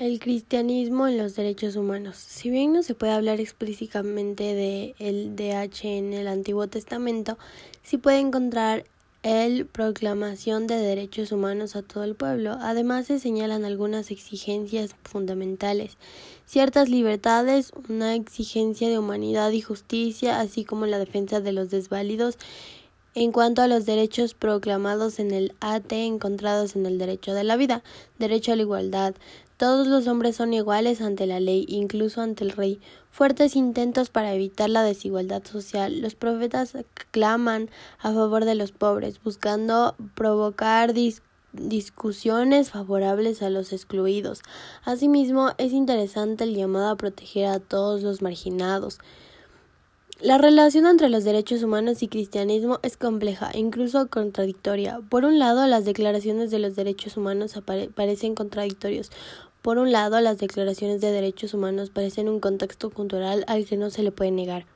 El cristianismo en los derechos humanos. Si bien no se puede hablar explícitamente de el DH en el Antiguo Testamento, sí puede encontrar el proclamación de derechos humanos a todo el pueblo. Además se señalan algunas exigencias fundamentales, ciertas libertades, una exigencia de humanidad y justicia, así como la defensa de los desválidos en cuanto a los derechos proclamados en el AT encontrados en el derecho de la vida, derecho a la igualdad, todos los hombres son iguales ante la ley, incluso ante el rey. Fuertes intentos para evitar la desigualdad social. Los profetas claman a favor de los pobres, buscando provocar discusiones favorables a los excluidos. Asimismo, es interesante el llamado a proteger a todos los marginados. La relación entre los derechos humanos y cristianismo es compleja incluso contradictoria. Por un lado, las declaraciones de los derechos humanos parecen contradictorios. Por un lado, las declaraciones de derechos humanos parecen un contexto cultural al que no se le puede negar.